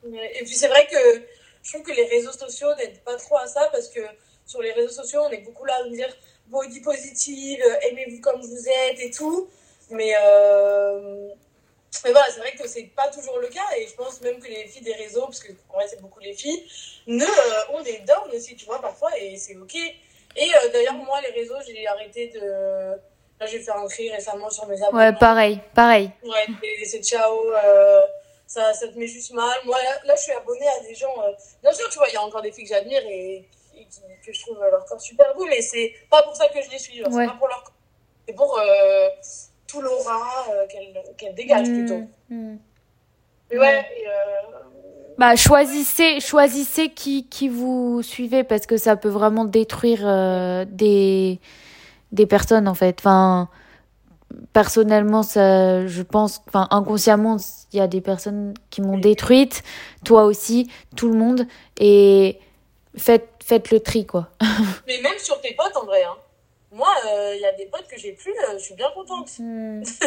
Et puis c'est vrai que je trouve que les réseaux sociaux n'aident pas trop à ça parce que sur les réseaux sociaux, on est beaucoup là à nous dire body positive, aimez-vous comme vous êtes et tout. Mais euh, mais voilà, c'est vrai que c'est pas toujours le cas et je pense même que les filles des réseaux, parce que en vrai c'est beaucoup les filles, ne, euh, ont des downs aussi, tu vois, parfois et c'est ok. Et euh, d'ailleurs, moi, les réseaux, j'ai arrêté de. Là, j'ai fait un cri récemment sur mes abonnés. Ouais, pareil, pareil. Ouais, c'est ciao. Euh, ça, ça te met juste mal. Moi, là, je suis abonnée à des gens. bien sûr, tu vois, il y a encore des filles que j'admire et, que je trouve leur corps super beau, mais c'est pas pour ça que je les suis. C'est pas pour leur corps. C'est pour tout l'aura euh, qu'elle dégage mm, plutôt. Mm. Mais ouais. Euh, bah, choisissez, choisissez qui, qui vous suivez parce que ça peut vraiment détruire euh, des, des personnes en fait. Enfin, personnellement, ça, je pense, enfin, inconsciemment, il y a des personnes qui m'ont détruite, toi aussi, tout le monde, et faites, faites le tri, quoi. Mais même sur tes potes, en vrai, hein. Moi, il euh, y a des potes que j'ai plus, euh, je suis bien contente. Hmm.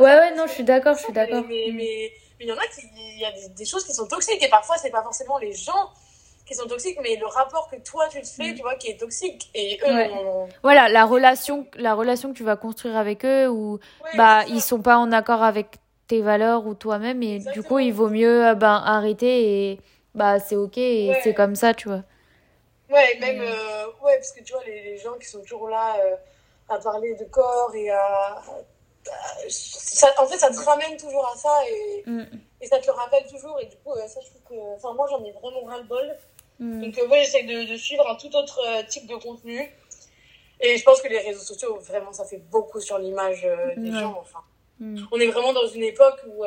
ouais, ouais, non, je suis d'accord, je suis d'accord. Mais il y en a qui, il y a des, choses qui sont toxiques et parfois c'est pas forcément les gens qui sont toxiques, mais le rapport que toi tu te fais, hmm. tu vois, qui est toxique. Et eux, voilà, la relation, la relation que tu vas construire avec eux, ou bah ils sont pas en accord avec tes valeurs ou toi-même, et du coup il vaut mieux ben arrêter et bah c'est ok et c'est comme ça, tu vois. Ouais, même, euh, ouais, parce que tu vois, les, les, gens qui sont toujours là euh, à parler de corps et à. Ça, en fait, ça te ramène toujours à ça et, mm. et ça te le rappelle toujours. Et du coup, ça, je trouve que. Enfin, moi, j'en ai vraiment ras-le-bol. Mm. Donc, moi, j'essaie de, de, suivre un tout autre type de contenu. Et je pense que les réseaux sociaux, vraiment, ça fait beaucoup sur l'image des gens. Enfin, mm. on est vraiment dans une époque où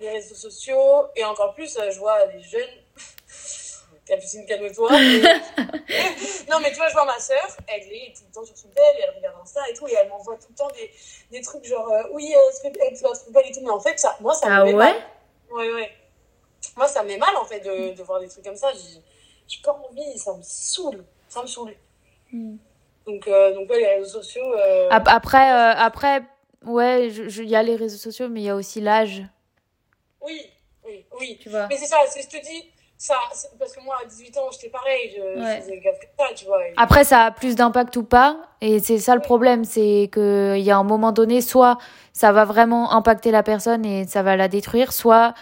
les réseaux sociaux, et encore plus, je vois les jeunes Capucine, calme-toi. non, mais tu vois, je vois ma soeur, elle est tout le temps sur son tel, elle regarde ça et tout, et elle m'envoie tout le temps des, des trucs genre, euh, oui, elle se trouve belle et tout, mais en fait, ça, moi, ça ah me met ouais? mal. Ouais, ouais. Moi, ça me met mal, en fait, de, de voir des trucs comme ça. J'ai pas envie, ça me saoule. Ça me saoule. Hmm. Donc, euh, donc, ouais, les réseaux sociaux. Euh... Après, euh, après, ouais, il y a les réseaux sociaux, mais il y a aussi l'âge. Oui, oui, oui. Tu vois. Mais c'est ça, je te dis ça, parce que moi, à 18 ans, j'étais pareil, je, faisais gaffe que ça, tu vois. Après, ça a plus d'impact ou pas, et c'est ça le problème, c'est qu'il y a un moment donné, soit ça va vraiment impacter la personne et ça va la détruire, soit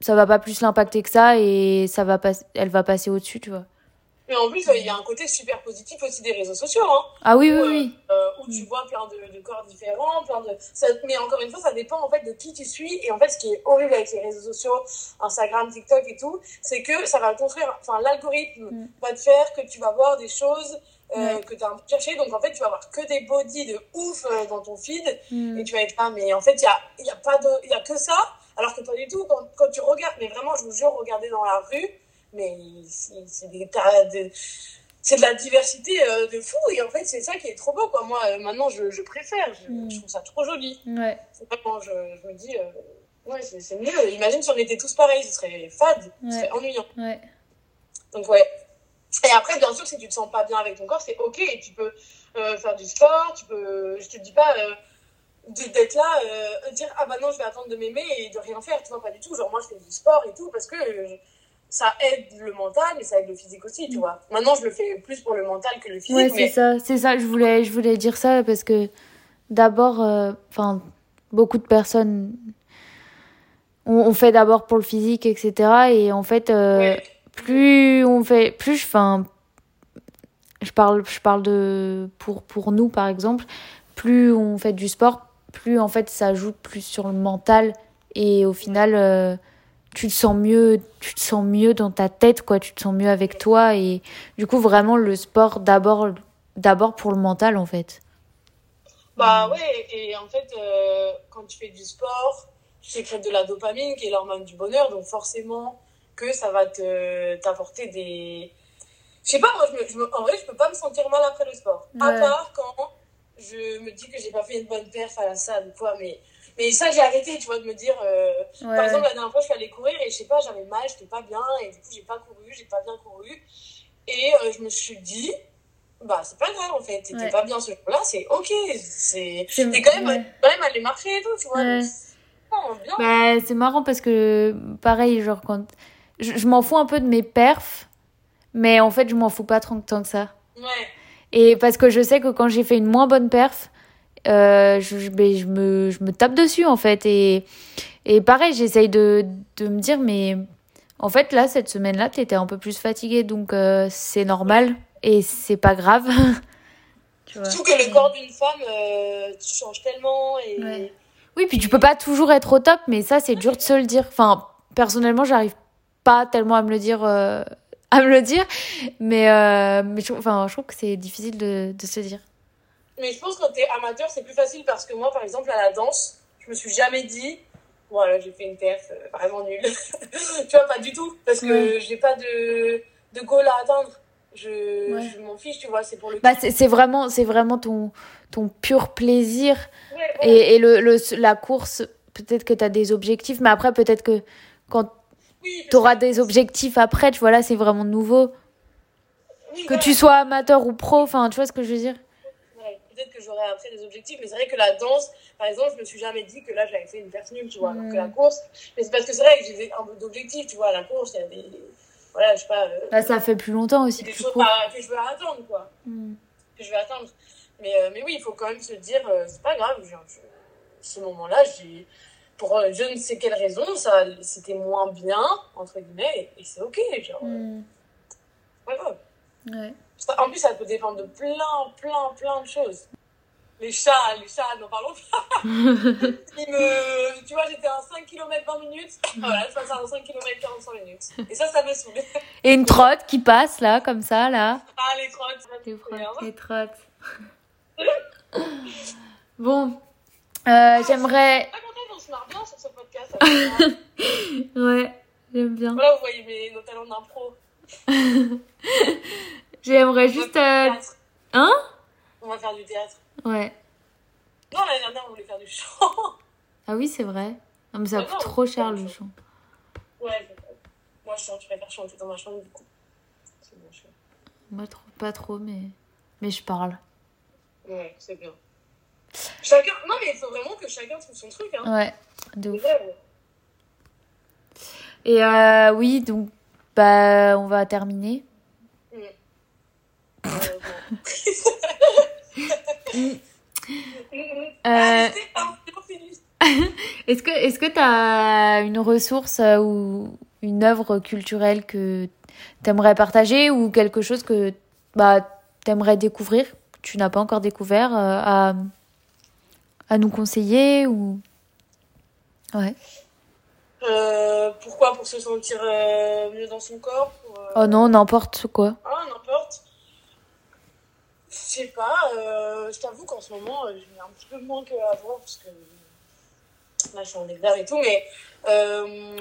ça va pas plus l'impacter que ça et ça va pas, elle va passer au-dessus, tu vois. Mais en plus, il y a un côté super positif aussi des réseaux sociaux. Hein, ah oui, oui, oui. Euh, euh, où tu vois plein de, corps différents, plein de... mais encore une fois, ça dépend en fait de qui tu suis. Et en fait, ce qui est horrible avec les réseaux sociaux, Instagram, TikTok et tout, c'est que ça va construire... Enfin, l'algorithme mm. va te faire que tu vas voir des choses euh, que tu as cherché. Donc, en fait, tu vas voir que des bodies de ouf dans ton feed. Mm. Et tu vas être là, mais en fait, il n'y a, y a, pas de... y a que ça. Alors que pas du tout. Quand, quand tu regardes, mais vraiment, je vous jure, regardez dans la rue mais c'est des de, c'est de la diversité euh, de fou et en fait c'est ça qui est trop beau quoi moi euh, maintenant je, je préfère mm. je, trouve ça trop joli ouais. vraiment je, je me dis euh, ouais c'est mieux imagine si on était tous pareils ce serait fade ce serait ennuyant ouais. donc ouais et après bien sûr si tu te sens pas bien avec ton corps c'est ok et tu peux faire du sport tu peux je te dis pas d'être là dire ah bah non je vais attendre de m'aimer et de rien faire tu vois pas du tout genre moi je fais du sport et tout parce que ça aide le mental et ça aide le physique aussi, tu mm. vois. Maintenant, je le fais plus pour le mental que le physique. Ouais, c'est ça, c'est ça. Je voulais, je voulais dire ça parce que d'abord, euh, enfin, beaucoup de personnes ont, fait d'abord pour le physique, etc. Et en fait, euh, plus on fait, plus je, enfin, je parle, je parle de pour pour nous par exemple, plus on fait du sport, plus en fait ça joue plus sur le mental. Et au final euh, tu te sens mieux, tu te sens mieux dans ta tête quoi, tu te sens mieux avec toi. Et du coup vraiment le sport d'abord d'abord pour le mental en fait. Bah ouais, et en fait, euh, quand tu fais du sport, tu sécrètes de la dopamine, qui est l'hormone du bonheur, donc forcément que ça va te t'apporter des... Je sais pas, moi, je me, je me- en vrai, je peux pas me sentir mal après le sport. À part quand je me dis que j'ai pas fait une bonne perf à la salle ou quoi, mais... Mais ça, j'ai arrêté, tu vois, de me dire... euh, Par exemple, la dernière fois, je suis allée courir et je sais pas, j'avais mal, j'étais pas bien, et du coup, j'ai pas couru, j'ai pas bien couru. Et euh, je me suis dit, bah, c'est pas grave en fait, t'étais Ouais. pas bien ce jour-là, c'est ok, c'est. C'est- T'es quand même, ouais. quand même allé marcher et tout, tu vois. Donc bien. Bah, c'est marrant parce que, pareil, genre, quand. Je, je m'en fous un peu de mes perfs, mais en fait, je m'en fous pas tant que ça. Ouais. Et parce que je sais que quand j'ai fait une moins bonne perf, euh, je, je, je me, je me tape dessus, en fait. Et, et pareil, j'essaye de, de me dire, mais en fait, là, cette semaine-là, t'étais un peu plus fatiguée, donc euh, c'est normal et c'est pas grave. tu vois. Surtout que le corps d'une femme, euh, tu changes tellement et. Ouais. Oui, puis tu peux pas toujours être au top, mais ça, c'est dur de se le dire. Enfin, personnellement, j'arrive pas tellement à me le dire, euh, à me le dire, mais, euh, mais je, enfin, je trouve que c'est difficile de, de se dire. Mais je pense que quand t'es amateur, c'est plus facile parce que moi, par exemple, à la danse, je me suis jamais dit, voilà, j'ai fait une perf euh, vraiment nulle. tu vois, pas du tout. Parce que Ouais. j'ai pas de, de goal à atteindre. Je, Ouais. je m'en fiche, tu vois, c'est pour le Bah, c'est c'est vraiment, c'est vraiment ton, ton pur plaisir. Ouais, ouais. Et, et le, le, la course, peut-être que tu as des objectifs, mais après, peut-être que quand Oui, parce tu auras que- des objectifs après, tu vois, là, c'est vraiment nouveau. Que tu sois amateur ou pro, enfin, tu vois ce que je veux dire? Peut-être que j'aurai après des objectifs, mais c'est vrai que la danse, par exemple, je me suis jamais dit que là j'avais fait une perf nulle, tu vois. Alors que la Mm. course, mais c'est parce que c'est vrai que j'ai un peu d'objectifs, tu vois. La course, il y a des. Voilà, je sais pas. euh, Là, ça fait plus longtemps aussi des que choses je veux atteindre, quoi. Mm. Que je vais atteindre. Mais, euh, mais oui, il faut quand même se dire, euh, c'est pas grave, genre, je- ce moment-là, j'ai. Pour euh, je ne sais quelle raison, ça, c'était moins bien, entre guillemets, et, et c'est ok, genre, Mm. grave. Ouais. En plus, ça peut dépendre de plein, plein, plein de choses. Les chats, les chats, n'en parlons pas. Ils me... Tu vois, j'étais à 5 km 20 minutes. Voilà, je passe à 5 km 45 minutes. Et ça, ça me saoule. Et une trotte qui passe là, comme ça, là. Ah, les trottes, Les trottes. Les trottes. bon, euh, j'aimerais. On se marre bien sur ce podcast. Ouais, j'aime bien. voilà, vous voyez mes, nos talents d'impro. J'aimerais juste. Euh. Hein? On va faire du théâtre. Ouais. Non, l'année dernière, on voulait faire du chant. Ah oui, c'est vrai. Non, mais ça coûte trop cher le chant. Ouais, je- moi, je je préfère chanter dans ma chambre, du coup. C'est bon, je... Moi, trop, pas trop, mais. Mais je parle. Ouais, c'est bien. Chacun... Non, mais il faut vraiment que chacun trouve son truc, hein. Ouais, de ouf. ouais. Et euh, oui, donc, bah, on va terminer. Mm. Euh, Euh, Ah, fini. Est-ce que est-ce que t'as une ressource euh, ou une œuvre culturelle que t'aimerais partager ou quelque chose que bah t'aimerais découvrir que tu n'as pas encore découvert euh, à à nous conseiller ou ouais Euh, pourquoi? Pour se sentir euh, mieux dans son corps pour, euh, oh non n'importe quoi Ah, n'importe. Je sais pas, je t'avoue qu'en ce moment, euh, j'ai un petit peu moins qu'avant, parce que là, je suis en examen et tout, mais...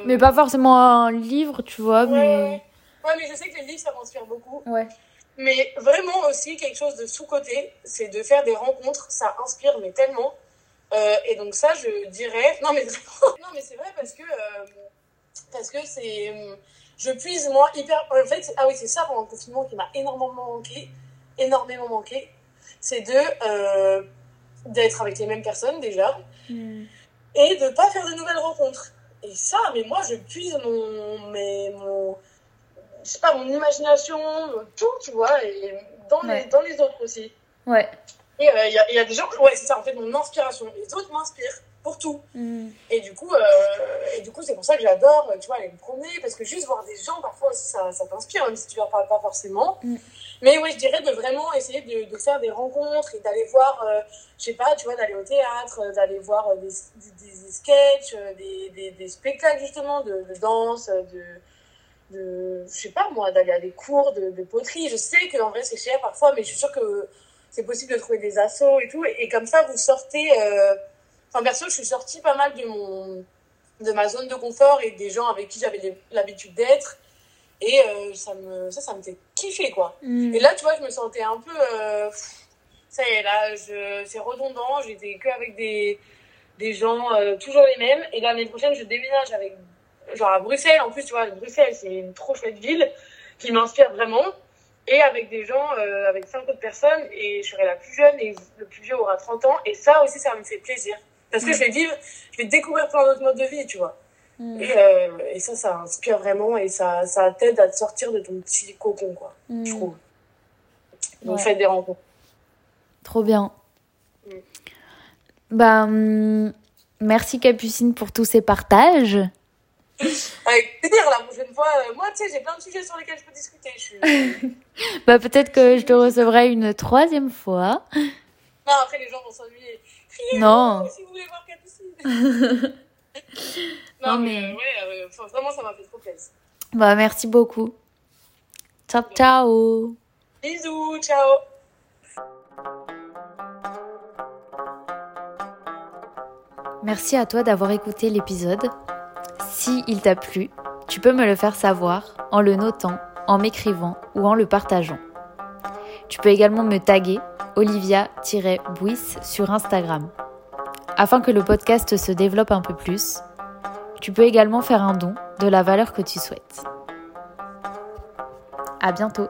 mais pas forcément un livre tu vois Ouais, mais ouais. Ouais, mais je sais que les livres, ça m'inspire beaucoup. ouais Mais vraiment aussi, quelque chose de sous-côté, c'est de faire des rencontres, ça inspire, mais tellement. Euh, et donc ça, je dirais... Non, mais. Non, mais c'est vrai, parce que... euh, parce que c'est... euh, Je puise, moi, hyper... En fait, ah oui, c'est ça, pendant le confinement, qui m'a énormément manqué. Énormément manqué. C'est de... euh, d'être avec les mêmes personnes, déjà. Et de pas faire de nouvelles rencontres. Et ça, mais moi, je puise mon... Mais mon je sais pas, mon imagination, tout, tu vois, et dans, Ouais. les, dans les autres aussi. ouais Et il y, a, y a des gens, ouais, c'est ça, en fait, mon inspiration. Les autres m'inspirent pour tout. Mm. Et du coup, euh, et du coup, c'est pour ça que j'adore, tu vois, aller me promener, parce que juste voir des gens, parfois aussi, ça, ça t'inspire, même si tu leur parles pas forcément. Mm. Mais oui, je dirais de vraiment essayer de, de faire des rencontres et d'aller voir, euh, je sais pas, tu vois, d'aller au théâtre, d'aller voir des, des, des sketchs, des, des, des, spectacles justement de, de danse, de de je sais pas moi d'aller à des cours de, de poterie je sais que en vrai c'est cher parfois mais je suis sûre que c'est possible de trouver des assos et tout. Et, comme ça, vous sortez. Euh... Enfin, perso, je suis sortie pas mal de, mon, de ma zone de confort et des gens avec qui j'avais l'habitude d'être. Et euh, ça, me, ça, ça me fait kiffer, quoi. Mm. Et là, tu vois, je me sentais un peu. Euh... Ça y est, là, c'est redondant. J'étais que avec des, des gens euh, toujours les mêmes. Et l'année prochaine, je déménage avec. Genre à Bruxelles. En plus, tu vois, Bruxelles, c'est une trop chouette ville qui m'inspire vraiment et avec des gens, euh, avec cinq autres personnes, et je serai la plus jeune et le plus vieux aura 30 ans, et ça aussi, ça me fait plaisir. Parce que je vais vivre, je vais découvrir plein d'autres modes de vie, tu vois. Mm. Et, euh, et, ça, ça inspire vraiment, et ça, ça t'aide à te sortir de ton petit cocon, quoi, mm. je trouve. Donc, faites des rencontres. Trop bien. Mm. Bah, hum, merci Capucine pour tous ces partages. Avec plaisir, la prochaine fois. Euh, moi, tu sais, j'ai plein de sujets sur lesquels je peux discuter. Je suis... bah, peut-être que je te recevrai une troisième fois. Non, après, les gens vont s'ennuyer. Non. Si vous voulez voir non, non, mais, ouais, euh, vraiment, ça m'a fait trop plaisir. Bah, merci beaucoup. Ciao, ciao. Bisous, ciao. Merci à toi d'avoir écouté l'épisode. Si il t'a plu, tu peux me le faire savoir en le notant, en m'écrivant ou en le partageant. Tu peux également me taguer olivia-buis sur Instagram. Afin que le podcast se développe un peu plus, tu peux également faire un don de la valeur que tu souhaites. À bientôt!